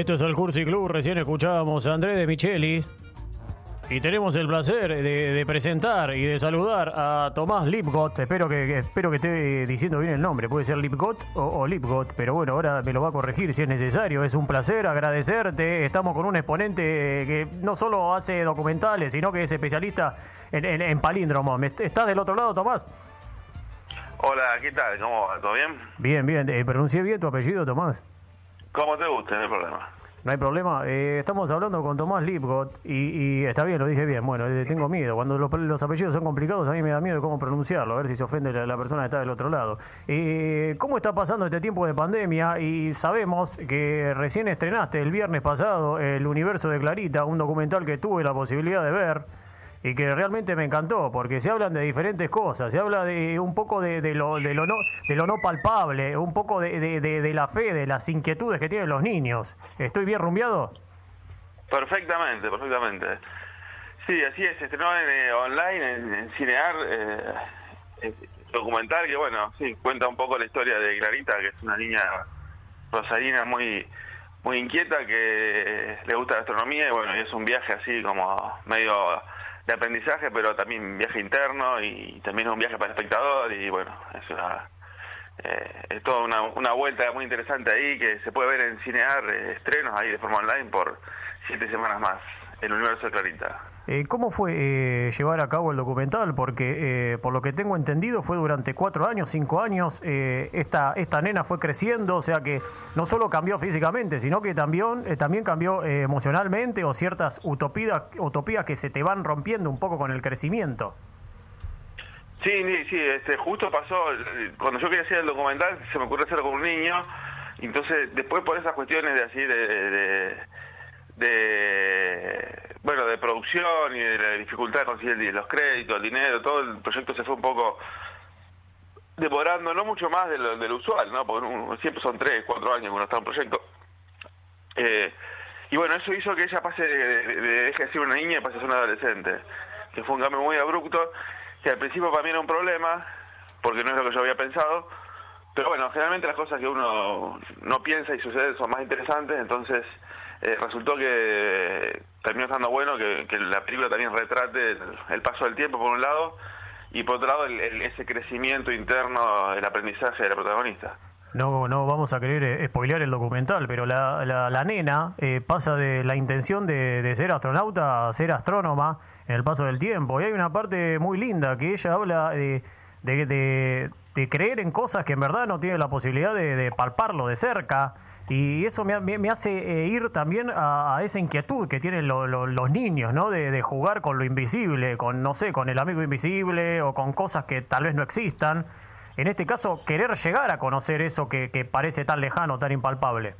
Esto es el Cursi Club, recién escuchábamos a Andrés de Micheli. Y tenemos el placer de, presentar y de saludar a Tomás Lipgot. Espero que, espero que esté diciendo bien el nombre. Puede ser Lipgot o, o, Lipgot, pero bueno, ahora me lo va a corregir si es necesario. Es un placer agradecerte. Estamos con un exponente que no solo hace documentales, sino que es especialista en, en, palíndromo. ¿Estás del otro lado, Tomás? Hola, ¿qué tal? ¿Cómo va? ¿Todo bien? Bien, bien. Eh, ¿Pronuncié bien tu apellido, Tomás? Como te guste, no hay problema. No hay problema. Eh, estamos hablando con Tomás Lipgot y, está bien, lo dije bien. Bueno, eh, tengo miedo. Cuando los, apellidos son complicados, a mí me da miedo cómo pronunciarlo, a ver si se ofende la, persona que está del otro lado. Eh, ¿Cómo está pasando este tiempo de pandemia? Y sabemos que recién estrenaste el viernes pasado El Universo de Clarita, un documental que tuve la posibilidad de ver y que realmente me encantó, porque se hablan de diferentes cosas, se habla de un poco de, lo, de, lo, no, de lo no palpable, un poco de, de, la fe, de las inquietudes que tienen los niños. ¿Estoy bien rumbeado? Perfectamente, perfectamente. Sí, así es, estrenó en, eh, online en, Cinear, eh, documental que, bueno, sí, cuenta un poco la historia de Clarita, que es una niña rosarina muy muy inquieta que le gusta la astronomía y bueno, y es un viaje así como medio de aprendizaje, pero también viaje interno y también un viaje para el espectador y bueno, es una eh, es toda una, una, vuelta muy interesante ahí que se puede ver en Cinear eh, estrenos ahí de forma online por siete semanas más, el universo de Clarita. Eh, ¿Cómo fue eh, llevar a cabo el documental? Porque, eh, por lo que tengo entendido, fue durante cuatro años, cinco años, esta, esta nena fue creciendo, o sea que no solo cambió físicamente, sino que también, también cambió emocionalmente o ciertas utopías, utopías que se te van rompiendo un poco con el crecimiento. Sí, sí, este, justo pasó, cuando yo quería hacer el documental, se me ocurrió hacerlo con un niño, entonces después por esas cuestiones de así, de bueno de producción y de la dificultad de conseguir los créditos, el dinero, todo el proyecto se fue un poco demorando, no mucho más de lo, usual, ¿no? Porque siempre son tres, cuatro años cuando está un proyecto. Eh, y bueno, eso hizo que ella pase de, deje de ser una niña y pase a ser una adolescente, que fue un cambio muy abrupto, que al principio para mí era un problema, porque no es lo que yo había pensado, pero bueno, generalmente las cosas que uno no piensa y suceden son más interesantes, entonces eh, resultó que terminó estando bueno que, la película también retrate el, paso del tiempo por un lado y por otro lado ese crecimiento interno, el aprendizaje de la protagonista. No, no vamos a querer eh, spoilear el documental, pero la, la, nena eh, pasa de la intención de, ser astronauta a ser astrónoma en el paso del tiempo. Y hay una parte muy linda que ella habla de, de, de creer en cosas que en verdad no tiene la posibilidad de, palparlo de cerca. Y eso me, me, hace eh, ir también a, esa inquietud que tienen los niños, ¿no? De, jugar con lo invisible, con, no sé, con el amigo invisible o con cosas que tal vez no existan. En este caso, querer llegar a conocer eso que, parece tan lejano, tan impalpable.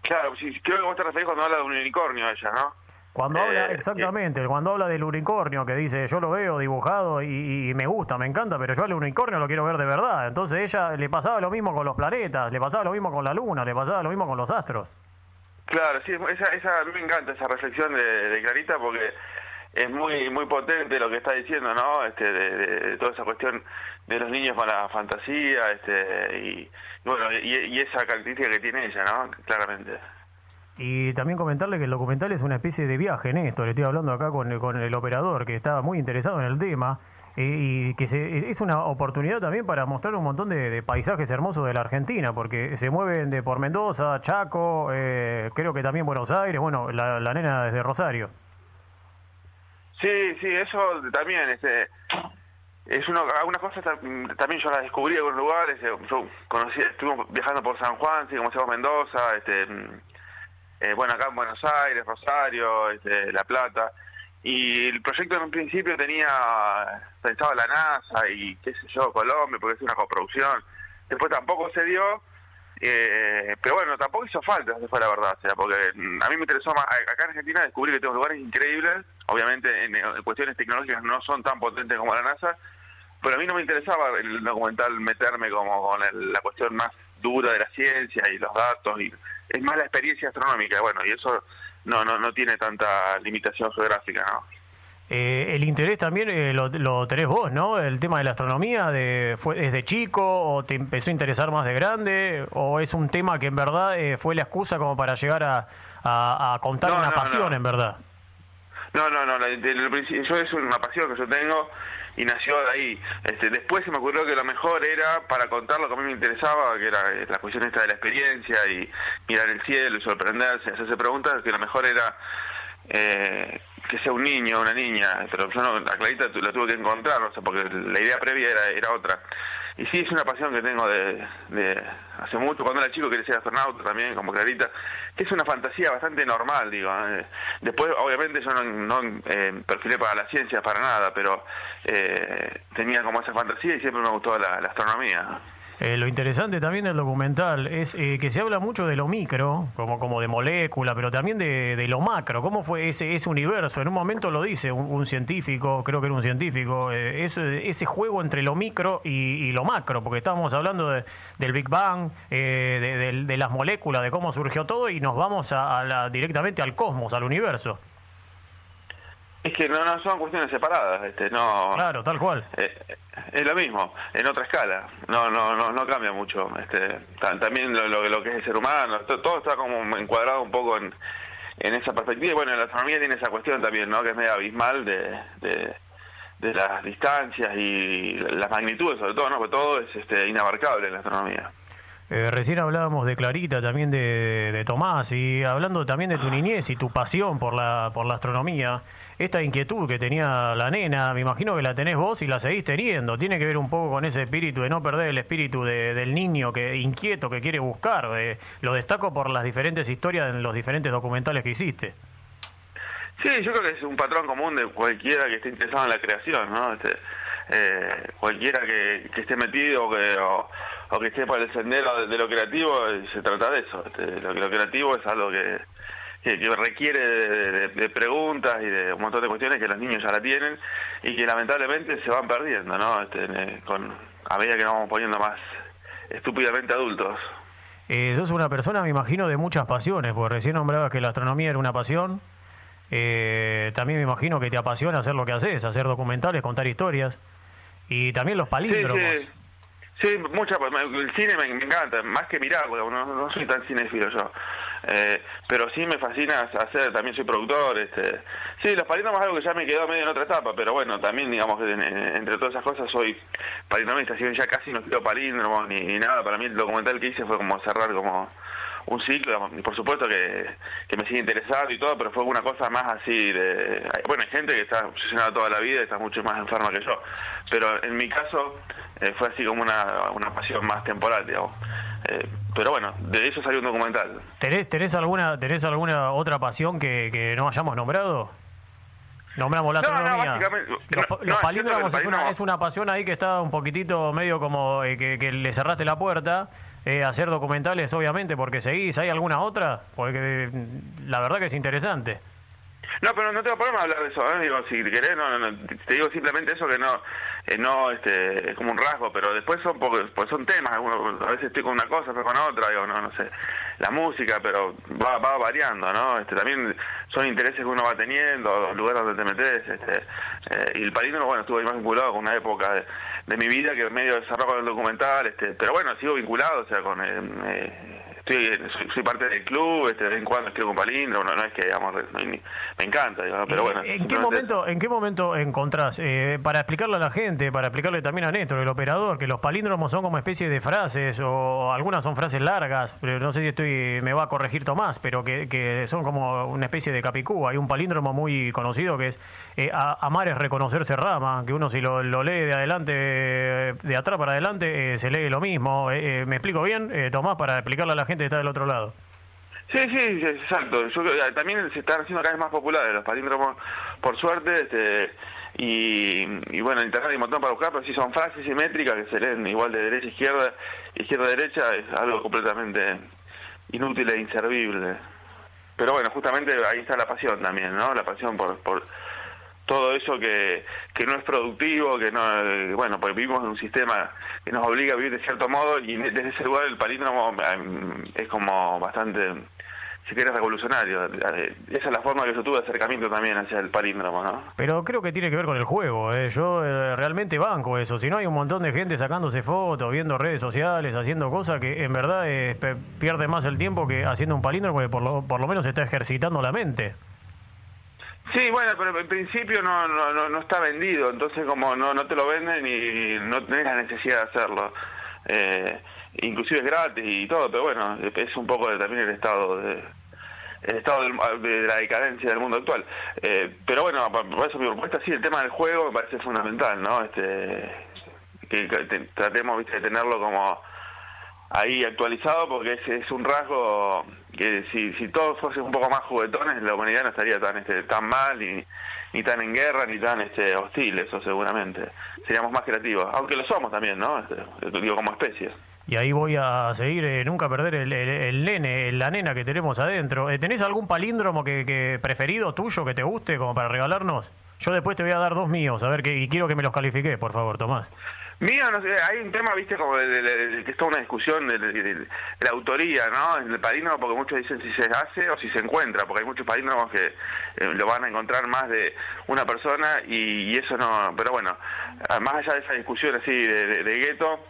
Claro, sí, creo que vos te referís cuando habla de un unicornio ella, ¿no? Cuando habla, eh, exactamente, cuando habla del unicornio, que dice, yo lo veo dibujado y, me gusta, me encanta, pero yo al unicornio lo quiero ver de verdad. Entonces ella le pasaba lo mismo con los planetas, le pasaba lo mismo con la luna, le pasaba lo mismo con los astros. Claro, sí, esa, esa, a mí me encanta esa reflexión de, Clarita porque es muy muy potente lo que está diciendo, ¿no? Este, de, toda esa cuestión de los niños con la fantasía, este, y, bueno, y, y esa característica que tiene ella, ¿no? Claramente. Y también comentarle que el documental es una especie de viaje en esto. Le estoy hablando acá con, el operador que está muy interesado en el tema y que se, es una oportunidad también para mostrar un montón de, paisajes hermosos de la Argentina, porque se mueven de por Mendoza, Chaco, eh, creo que también Buenos Aires, bueno, la, nena desde Rosario. Sí, sí, eso también, este, es uno, algunas cosas también yo las descubrí en algunos lugares, eh, yo conocí, estuvimos viajando por San Juan, sí, como se llama Mendoza, este eh, bueno, acá en Buenos Aires, Rosario, este, La Plata, y el proyecto en un principio tenía pensado la NASA y qué sé yo, Colombia, porque es una coproducción, después tampoco se dio, eh, pero bueno, tampoco hizo falta, esa fue la verdad, o sea, porque a mí me interesó más, acá en Argentina descubrí que tengo lugares increíbles, obviamente en, cuestiones tecnológicas no son tan potentes como la NASA, pero a mí no me interesaba el documental meterme como con la cuestión más dura de la ciencia y los datos y es más la experiencia astronómica, bueno, y eso no, no, no tiene tanta limitación geográfica, ¿no? Eh, el interés también eh, lo, lo, tenés vos, ¿no? El tema de la astronomía, de, ¿fue desde chico o te empezó a interesar más de grande? ¿O es un tema que en verdad eh, fue la excusa como para llegar a, a, contar una pasión, en verdad? No, no, no, yo es una pasión que yo tengo y nació de ahí. Este, después se me ocurrió que lo mejor era, para contar lo que a mí me interesaba, que era la cuestión esta de la experiencia y mirar el cielo y sorprenderse, hacerse preguntas, que lo mejor era eh, que sea un niño o una niña, pero yo no, la Clarita la tuve que encontrar, o sea, porque la idea previa era, era otra. Y sí, es una pasión que tengo de, de hace mucho, cuando era chico quería ser astronauta también, como Clarita, que es una fantasía bastante normal, digo. ¿eh? Después, obviamente, yo no, no eh, perfilé para la ciencia, para nada, pero eh, tenía como esa fantasía y siempre me gustó la astronomía. Eh, lo interesante también del documental es eh, que se habla mucho de lo micro, como, como de molécula, pero también de, lo macro. ¿Cómo fue ese, ese universo? En un momento lo dice un, científico, creo que era un científico, eh, ese, ese juego entre lo micro y, lo macro, porque estábamos hablando del Big Bang, de, las moléculas, de cómo surgió todo, y nos vamos a, directamente al cosmos, al universo. Es que no, no son cuestiones separadas, este, no. Claro, tal cual. Eh, es lo mismo, en otra escala. No, no, no, no cambia mucho. Este, también lo, lo, que es el ser humano, todo, está como encuadrado un poco en, en esa perspectiva. Y bueno, la astronomía tiene esa cuestión también, ¿no? Que es medio abismal de, de, las distancias y las magnitudes, sobre todo, ¿no? Porque todo es este, inabarcable en la astronomía. Eh, recién hablábamos de Clarita, también de, de, Tomás, y hablando también de tu niñez y tu pasión por la, por la astronomía, esta inquietud que tenía la nena, me imagino que la tenés vos y la seguís teniendo, tiene que ver un poco con ese espíritu de no perder el espíritu del niño que inquieto que quiere buscar, lo destaco por las diferentes historias en los diferentes documentales que hiciste. Sí, yo creo que es un patrón común de cualquiera que esté interesado en la creación, ¿no? Este, eh, cualquiera que, esté metido que, o, que esté por el sendero de, lo creativo, eh, se trata de eso. Este, lo, lo, creativo es algo que, que, requiere de, preguntas y de un montón de cuestiones que los niños ya la tienen y que lamentablemente se van perdiendo, ¿no? Este, con, a medida que nos vamos poniendo más estúpidamente adultos. Eh, sos una persona, me imagino, de muchas pasiones, porque recién nombrabas que la astronomía era una pasión. Eh, también me imagino que te apasiona hacer lo que haces, hacer documentales, contar historias. Y también los palíndromos. Sí, sí. Mucha, el cine me, encanta, más que mirar, porque no, no soy tan cinéfilo yo. Eh, pero sí me fascina hacer, también soy productor, este, sí, los palíndromos es algo que ya me quedó medio en otra etapa, pero bueno, también digamos que entre todas esas cosas soy palindromista, así que ya casi no quiero palíndromos ni, ni nada, para mí el documental que hice fue como cerrar como un ciclo, por supuesto que, que, me sigue interesando y todo, pero fue una cosa más así de... Bueno, hay gente que está obsesionada toda la vida y está mucho más enferma que yo, pero en mi caso eh, fue así como una, una pasión más temporal, digamos. Eh, pero bueno, de eso salió un documental. ¿Tenés, tenés, alguna, tenés alguna otra pasión que, que no hayamos nombrado? Nombramos la astronomía. los, palíndromos es, una, es una pasión ahí que está un poquitito medio como eh, que, que, le cerraste la puerta. Eh, hacer documentales, obviamente, porque seguís. ¿Hay alguna otra? Porque mm, la verdad que es interesante. No, pero no tengo problema hablar de eso. ¿eh? Digo, si querés, no, no, te digo simplemente eso que no, eh, no, este, es como un rasgo, pero después son pues son temas. a veces estoy con una cosa, pero con otra, digo, no, no sé. La música, pero va, va variando, ¿no? Este, también son intereses que uno va teniendo, los lugares donde te metes. Este, eh, y el palíndromo, bueno, estuve más vinculado con una época de, mi vida que medio desarrollado con el documental, este, pero bueno, sigo vinculado, o sea, con. Eh, soy, parte del club, este, de vez en cuando escribo con palíndromo, no, es que, digamos, me encanta, pero bueno. ¿En qué momento, ¿en qué momento encontrás, eh, para explicarle a la gente, para explicarle también a Néstor, el operador, que los palíndromos son como especie de frases, o algunas son frases largas, pero no sé si estoy me va a corregir Tomás, pero que, que son como una especie de capicú. Hay un palíndromo muy conocido que es eh, amar es reconocerse rama, que uno si lo, lee de adelante, de atrás para adelante, eh, se lee lo mismo. ¿Me explico bien, Tomás, para explicarle a la gente está del otro lado. Sí, sí, exacto. Yo, también se están haciendo cada vez más populares los palíndromos, por suerte, este, y, bueno, en internet hay un montón para buscar, pero si son frases simétricas que se leen igual de derecha a izquierda, izquierda a derecha, es algo completamente inútil e inservible. Pero bueno, justamente ahí está la pasión también, ¿no? La pasión por, por todo eso que, que no es productivo, que no, bueno, porque vivimos en un sistema que nos obliga a vivir de cierto modo y desde ese lugar el palíndromo em, es como bastante si querés, revolucionario. Eh, esa es la forma que yo tuve de acercamiento también hacia el palíndromo, ¿no? Pero creo que tiene que ver con el juego, ¿eh? yo eh, realmente banco eso. Si no hay un montón de gente sacándose fotos, viendo redes sociales, haciendo cosas que en verdad pierde más el tiempo que haciendo un palíndromo que por lo, por lo menos está ejercitando la mente. Sí, bueno, pero en principio no, no, no, está vendido, entonces como no, no te lo venden y no tenés la necesidad de hacerlo. Eh, inclusive es gratis y todo, pero bueno, es un poco también el estado de el estado de, la decadencia del mundo actual. Eh, pero bueno, por eso mi propuesta sí, el tema del juego me parece fundamental, ¿no? Este, que, tratemos ¿viste, de tenerlo como ahí actualizado porque es, es un rasgo que si, si todos fuesen un poco más juguetones la humanidad no estaría tan este, tan mal ni, ni tan en guerra ni tan este, hostil eso seguramente seríamos más creativos aunque lo somos también no este, digo como especie y ahí voy a seguir, eh, nunca perder el, el, nene, la nena que tenemos adentro. Eh, ¿Tenés algún palíndromo que, que, preferido tuyo que te guste como para regalarnos? Yo después te voy a dar dos míos, a ver, que, y quiero que me los califique, por favor, Tomás. Mío, no sé, hay un tema, viste, como de, que está una discusión de, la autoría, ¿no? El palíndromo, porque muchos dicen si se hace o si se encuentra, porque hay muchos palíndromos que eh, lo van a encontrar más de una persona y, y, eso no. Pero bueno, más allá de esa discusión así de gueto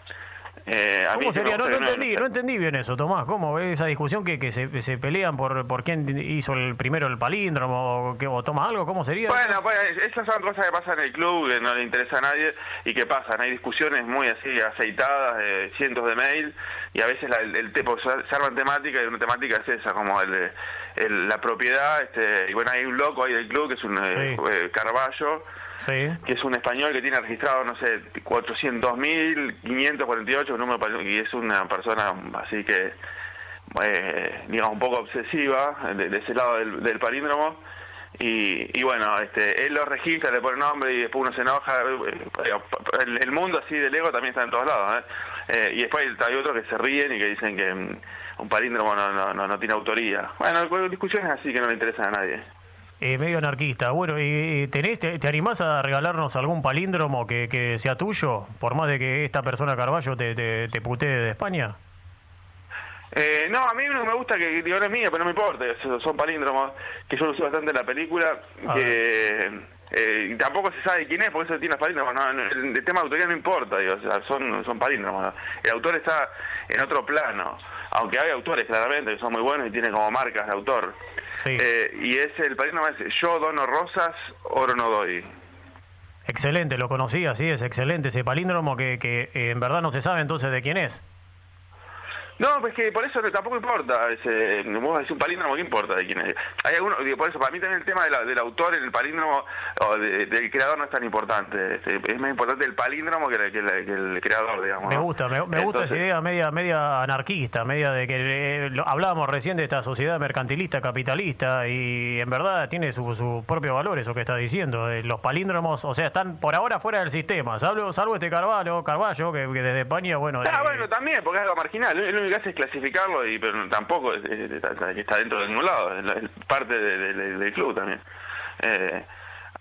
eh, ¿Cómo sería? No, entendí, no entendí bien eso, Tomás. ¿Cómo? ¿Esa discusión que, que se, se, pelean por, por quién hizo el primero el palíndromo o, que, o toma algo? ¿Cómo sería? Bueno, pues esas son cosas que pasan en el club, que no le interesa a nadie y que pasan. Hay discusiones muy así aceitadas, de cientos de mails y a veces la, el, el se arman temática y una temática es esa, como el, el la propiedad. este Y bueno, hay un loco ahí del club que es un eh, eh, Carballo que es un español que tiene registrado, no sé, 400.000, 548, número, y es una persona así que, eh, digamos, un poco obsesiva de, ese lado del, del palíndromo. Y, y, bueno, este, él lo registra, le pone nombre y después uno se enoja. El, mundo así del ego también está en todos lados. ¿eh? Eh, y después hay otros que se ríen y que dicen que mm, un palíndromo no, no, no, no tiene autoría. Bueno, discusiones así que no le interesan a nadie. Eh, medio anarquista. Bueno, ¿y tenés, te, animás a regalarnos algún palíndromo que, que, sea tuyo? Por más de que esta persona Carballo te, te, putee de España. Eh, no, a mí no me gusta que digo, no es mío, pero no me importa. Son palíndromos que yo lo uso bastante en la película. que eh, tampoco se sabe quién es, porque eso tiene palíndromos. No, el, tema de autoría no importa, digo, son, son palíndromos. El autor está en otro plano. Aunque hay autores claramente que son muy buenos y tienen como marcas de autor. Eh, y es el palíndromo es yo dono rosas, oro no doy. Excelente, lo conocí, así es, excelente ese palíndromo que, que eh, en verdad no se sabe entonces de quién es. No, pues que por eso tampoco importa. Ese, vos decís un palíndromo, ¿qué importa de quién es? Hay algunos, digo, por eso, para mí también el tema del autor en el palíndromo o del creador no es tan importante. Este, es más importante el palíndromo que, el creador, digamos. Me gusta, me, gusta esa idea media, media anarquista, media de que eh, hablábamos recién de esta sociedad mercantilista, capitalista, y en verdad tiene su, su propio valor eso que está diciendo. Eh, los palíndromos, o sea, están por ahora fuera del sistema, salvo, salvo este Carvalho, Carballo, que, desde España, bueno. Ah, bueno, también, porque es algo marginal que hace es clasificarlo, y pero tampoco está dentro de ningún lado, es parte del club también. Eh,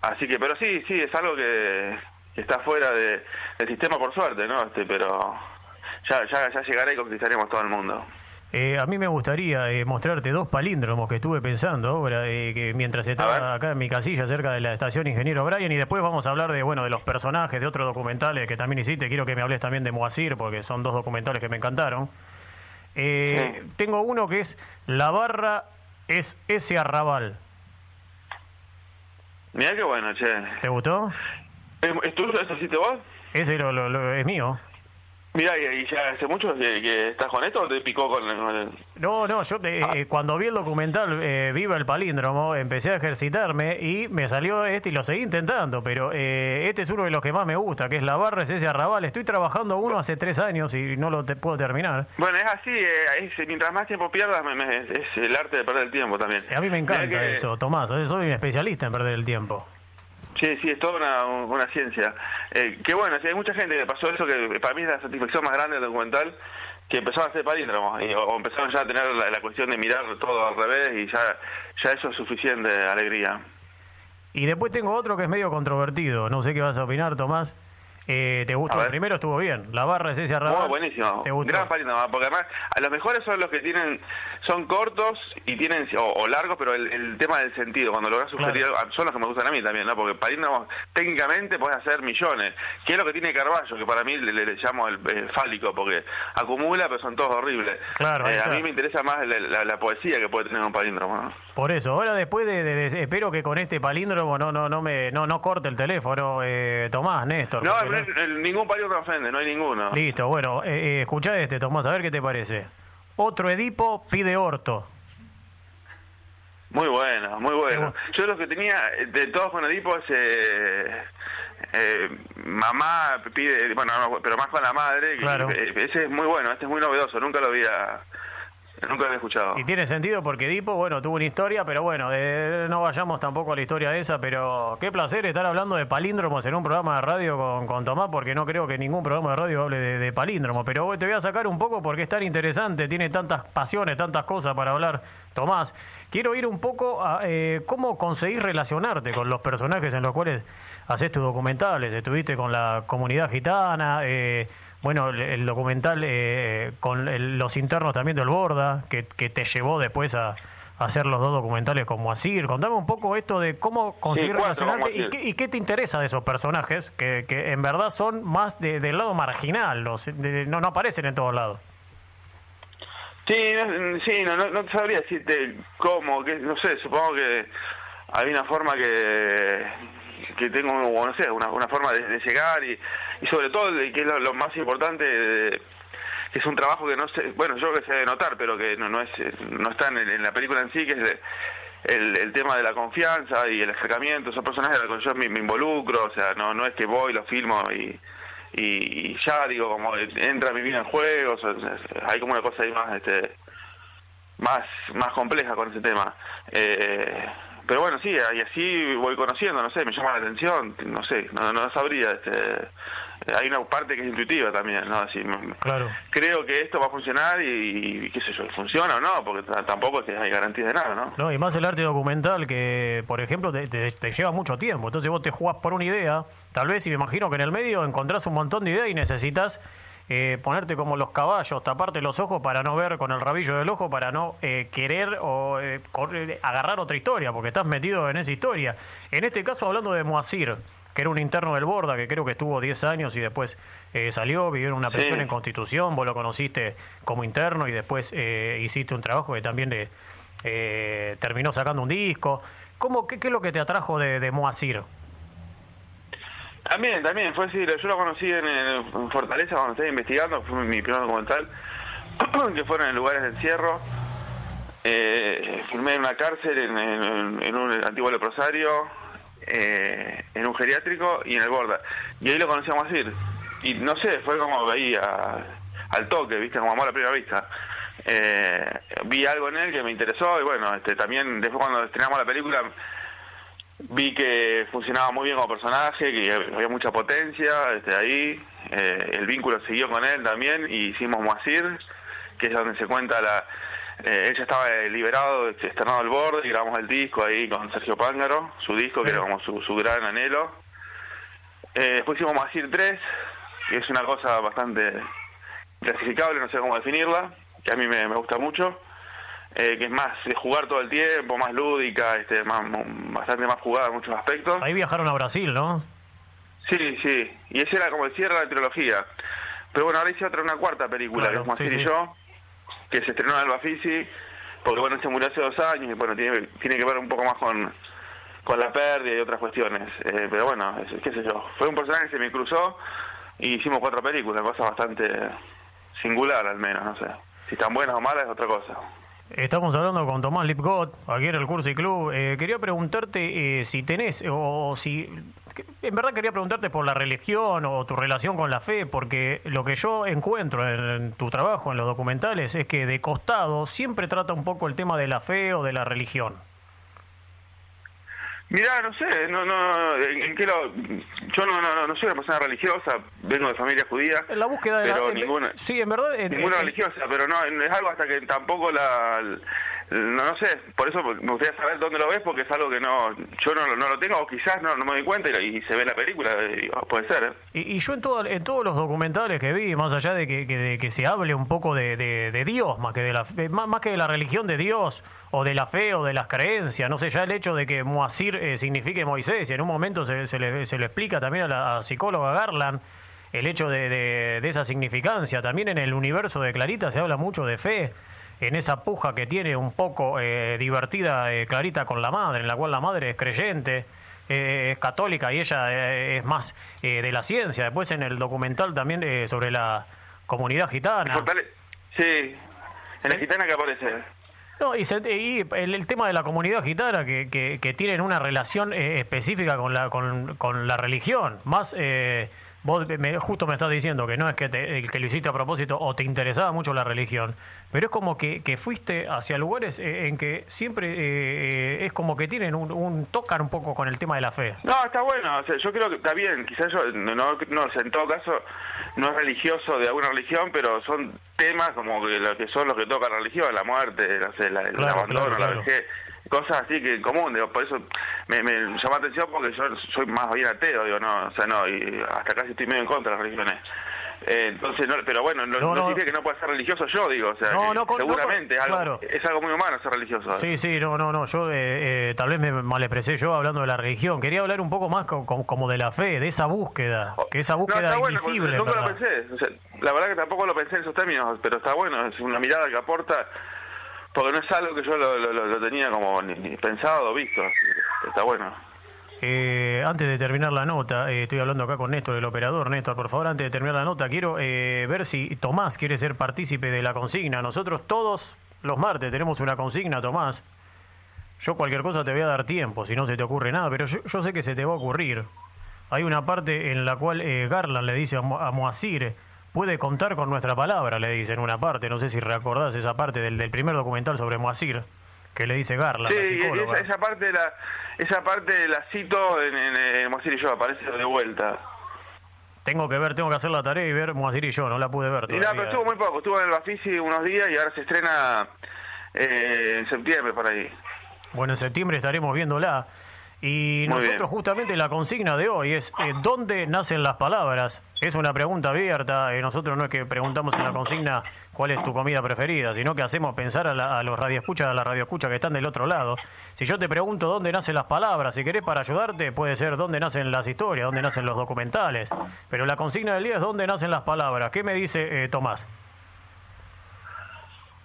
así que, pero sí, sí, es algo que, está fuera de, del sistema por suerte, ¿no? Este, pero ya, ya, ya llegará y conquistaremos todo el mundo. Eh, a mí me gustaría eh, mostrarte dos palíndromos que estuve pensando ahora, que mientras estaba acá en mi casilla cerca de la estación Ingeniero Brian y después vamos a hablar de bueno de los personajes de otros documentales que también hiciste. Quiero que me hables también de Moasir porque son dos documentales que me encantaron. Eh, tengo uno que es La barra es ese arrabal. Mira qué bueno, che. ¿Te gustó? ¿Es tuyo? ¿Eso hiciste vos? Ese lo, es mío. Mira, ¿y ya hace mucho que, estás con esto o te picó con, el...? No, no, yo eh, ah. cuando vi el documental eh, Viva el Palíndromo, empecé a ejercitarme y me salió este y lo seguí intentando, pero eh, este es uno de los que más me gusta, que es la barra, es ese arrabal. Estoy trabajando uno hace tres años y no lo te puedo terminar. Bueno, es así, mientras más tiempo pierdas, es el arte de perder el tiempo también. A mí me encanta eso, Tomás, soy un especialista en perder el tiempo. Sí, sí, es toda una, ciencia. Eh, que bueno, si hay mucha gente que pasó eso, que para mí es la satisfacción más grande del documental, que empezó a hacer palíndromos, o, empezaron ya a tener la, cuestión de mirar todo al revés, y ya, ya eso es suficiente alegría. Y después tengo otro que es medio controvertido, no sé qué vas a opinar, Tomás. Eh, ¿Te gustó? El primero estuvo bien. La barra de César Rabal. buenísimo. ¿Te gustó? Gran porque además a los mejores son los que tienen, son cortos y tienen, o, largos, pero el, tema del sentido, cuando logras sugerir, son los que me gustan a mí también, ¿no? Porque palíndromos técnicamente puedes hacer millones. ¿Qué es lo que tiene Carballo? Que para mí le, llamo el, fálico, porque acumula, pero son todos horribles. Claro, eh, a mí me interesa más la, poesía que puede tener un palíndromo. Por eso, ahora después de, espero que con este palíndromo no no no me no no corte el teléfono, eh, Tomás, Néstor. No, ningún palíndromo ofende, no hay ninguno. Listo, bueno, eh, eh, escuchá este, Tomás, a ver qué te parece. Otro Edipo pide orto. Muy bueno, muy bueno. Yo lo que tenía de todos con Edipo es eh, mamá pide, bueno, pero más con la madre. Claro. ese es muy bueno, este es muy novedoso, nunca lo había Nunca lo había escuchado. Y tiene sentido porque Edipo, bueno, tuvo una historia, pero bueno, no vayamos tampoco a la historia de esa, pero qué placer estar hablando de palíndromos en un programa de radio con, con Tomás, porque no creo que ningún programa de radio hable de, de palíndromos, pero te voy a sacar un poco porque es tan interesante, tiene tantas pasiones, tantas cosas para hablar, Tomás. Quiero ir un poco a eh, cómo conseguir relacionarte con los personajes en los cuales haces tus documentales, estuviste con la comunidad gitana, eh, bueno, el, documental eh, con los internos también del Borda, que, te llevó después a, hacer los dos documentales como Asir. Contame un poco esto de cómo conseguir relacionarte y qué, te interesa de esos personajes, que, que en verdad son más de, del lado marginal, los, no, no aparecen en todos lados. Sí, no, sí, no, no, sabría decirte cómo, que, no sé, supongo que hay una forma que, que tengo, no sé, una, una forma de, llegar y, y sobre todo, que es lo, más importante, que es un trabajo que no sé, bueno, yo que sé de notar, pero que no, no, es, no está en, la película en sí, que es el, el, tema de la confianza y el acercamiento, son personajes de los que yo me, involucro, o sea, no, no es que voy, lo filmo y, y, ya digo, como entra mi vida en juegos, hay como una cosa ahí más, este, más, más compleja con ese tema. Eh, pero bueno, sí, y así voy conociendo, no sé, me llama la atención, no sé, no, no sabría, este, hay una parte que es intuitiva también, ¿no? Así, claro. Creo que esto va a funcionar y, qué sé yo, funciona o no, porque tampoco es que hay garantía de nada, ¿no? No, y más el arte documental que, por ejemplo, te, te, lleva mucho tiempo, entonces vos te jugás por una idea, tal vez, y me imagino que en el medio encontrás un montón de ideas y necesitas eh, ponerte como los caballos, taparte los ojos para no ver con el rabillo del ojo, para no eh, querer o eh, agarrar otra historia, porque estás metido en esa historia. En este caso, hablando de Moacir, que era un interno del Borda, que creo que estuvo 10 años y después salió, vivió en una prisión en Constitución, vos lo conociste como interno y después hiciste un trabajo que también le, terminó sacando un disco. ¿Cómo, qué, es lo que te atrajo de, de Moacir? También, también, fue así, yo lo conocí en, Fortaleza cuando estaba investigando, fue mi primer documental, que fueron en lugares de encierro. Eh, filmé en una cárcel, en, un antiguo leprosario, eh, en un geriátrico y en el Borda. Y ahí lo conocíamos así. Y no sé, fue como veía al toque, viste, como amor a primera vista. Eh, vi algo en él que me interesó y bueno, este también después cuando estrenamos la película vi que funcionaba muy bien como personaje, que había mucha potencia este, ahí, eh, el vínculo siguió con él también, y hicimos Moacir, que es donde se cuenta la... Eh, él ya estaba liberado, externado al borde, y grabamos el disco ahí con Sergio Pángaro, su disco, que era como su, su gran anhelo. Eh, después hicimos Moacir 3, que es una cosa bastante clasificable, no sé cómo definirla, que a mí me gusta mucho. Eh, que es más de jugar todo el tiempo, más lúdica, este, más, bastante más jugada en muchos aspectos. Ahí viajaron a Brasil, ¿no? Sí, sí, y ese era como el cierre de la trilogía. Pero bueno, ahora hice otra, una cuarta película, que es Más y yo, que se estrenó en Alba Fisi, porque bueno, se murió hace dos años y bueno, tiene, tiene que ver un poco más con, con la pérdida y otras cuestiones. Eh, pero bueno, qué sé yo, fue un personaje que se me cruzó y hicimos cuatro películas, cosa bastante singular al menos, no sé. Si están buenas o malas es otra cosa. Estamos hablando con Tomás Lipgott, aquí en el Curso y Club. Eh, quería preguntarte eh, si tenés, o si. En verdad quería preguntarte por la religión o tu relación con la fe, porque lo que yo encuentro en, tu trabajo, en los documentales, es que de costado siempre trata un poco el tema de la fe o de la religión. Mirá, no sé, no, no, en, qué lo, yo no, no, no soy una persona religiosa, vengo de familia judía. En la búsqueda de pero la, ninguna, sí, en verdad, ninguna religiosa, pero no, es algo hasta que tampoco la, no, no sé, por eso me gustaría saber dónde lo ves, porque es algo que no yo no, no lo tengo, o quizás no, no me doy cuenta y, se ve la película, puede ser. ¿eh? Y, yo en, todo, en todos los documentales que vi, más allá de que, de que se hable un poco de, de, Dios, más que de, la, más, que de la religión de Dios, o de la fe, o de las creencias, no sé, ya el hecho de que Moasir eh, signifique Moisés, y en un momento se, se, le, se le explica también a la psicóloga Garland, el hecho de, de, esa significancia. También en el universo de Clarita se habla mucho de fe, en esa puja que tiene un poco eh, divertida eh, Clarita con la madre, en la cual la madre es creyente, eh, es católica y ella es más de la ciencia. Después en el documental también sobre la comunidad gitana. Sí, en la gitana que aparece. No, y, el, tema de la comunidad gitana que, que, que tienen una relación específica con la, con, con la religión, más Vos me, justo me estás diciendo que no es que, te, que lo hiciste a propósito o te interesaba mucho la religión, pero es como que, que fuiste hacia lugares eh, en que siempre eh, eh, es como que tienen un, un, tocan un poco con el tema de la fe. No, está bueno, yo creo que está bien, quizás yo, no, no, en todo caso, no es religioso de alguna religión, pero son temas como que, lo que son los que tocan la religión, la muerte, el abandono, la vejez cosas así que en común, digo, por eso me, me llama la atención porque yo soy más bien ateo, digo, no, o sea, no, y hasta casi estoy medio en contra de las religiones. Eh, entonces, no, pero bueno, no, no, no, que no pueda ser religioso yo, digo, o sea, seguramente es, algo, es algo muy humano ser religioso. Sí, sí, no, no, no, yo eh, eh, tal vez me malexpresé yo hablando de la religión, quería hablar un poco más como de la fe, de esa búsqueda, que esa búsqueda invisible. nunca lo pensé, o sea, la verdad que tampoco lo pensé en esos términos, pero está bueno, es una mirada que aporta porque no es algo que yo lo, tenía como ni, pensado o visto, así está bueno. Eh, antes de terminar la nota, eh, estoy hablando acá con Néstor, el operador. Néstor, por favor, antes de terminar la nota, quiero eh, ver si Tomás quiere ser partícipe de la consigna. Nosotros todos los martes tenemos una consigna, Tomás. Yo cualquier cosa te voy a dar tiempo, si no se te ocurre nada, pero yo, sé que se te va a ocurrir. Hay una parte en la cual Garland le dice a, a Moacir, puede contar con nuestra palabra, le dice en una parte, no sé si recordás esa parte del, del primer documental sobre Moasir, que le dice Garla, sí, Esa, esa, parte la, esa parte la cito en, en, Moasir y yo, aparece de vuelta. Tengo que ver, tengo que hacer la tarea y ver Moasir y yo, no la pude ver todavía. no, pero estuvo muy poco, estuvo en el Bafisi unos días y ahora se estrena eh, en septiembre por ahí. Bueno, en septiembre estaremos viéndola. Y nosotros justamente la consigna de hoy es eh, ¿dónde nacen las palabras? Es una pregunta abierta, eh, nosotros no es que preguntamos en la consigna cuál es tu comida preferida, sino que hacemos pensar a, los radioescuchas, a la radioescucha que están del otro lado. Si yo te pregunto dónde nacen las palabras, si querés para ayudarte, puede ser dónde nacen las historias, dónde nacen los documentales. Pero la consigna del día es dónde nacen las palabras. ¿Qué me dice eh, Tomás?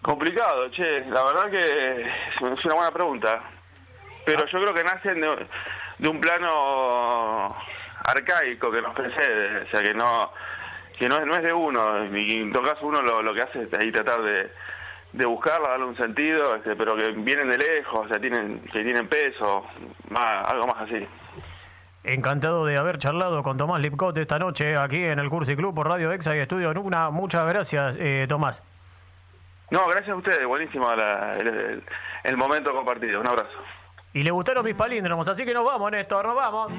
Complicado, che, la verdad que es una buena pregunta pero yo creo que nacen de, un plano arcaico que nos precede, o sea que no que no es, no es de uno, y en todo caso uno lo, lo que hace es ahí tratar de, de buscarla, darle un sentido, este, pero que vienen de lejos, o sea, tienen, que tienen peso, más, algo más así. Encantado de haber charlado con Tomás Lipcot esta noche aquí en el Cursi Club por Radio Exa y Estudio Nuna. Muchas gracias, eh, Tomás. No, gracias a ustedes, buenísimo el, el momento compartido. Un abrazo. Y le gustaron mis palíndromos, así que nos vamos, Néstor, nos vamos.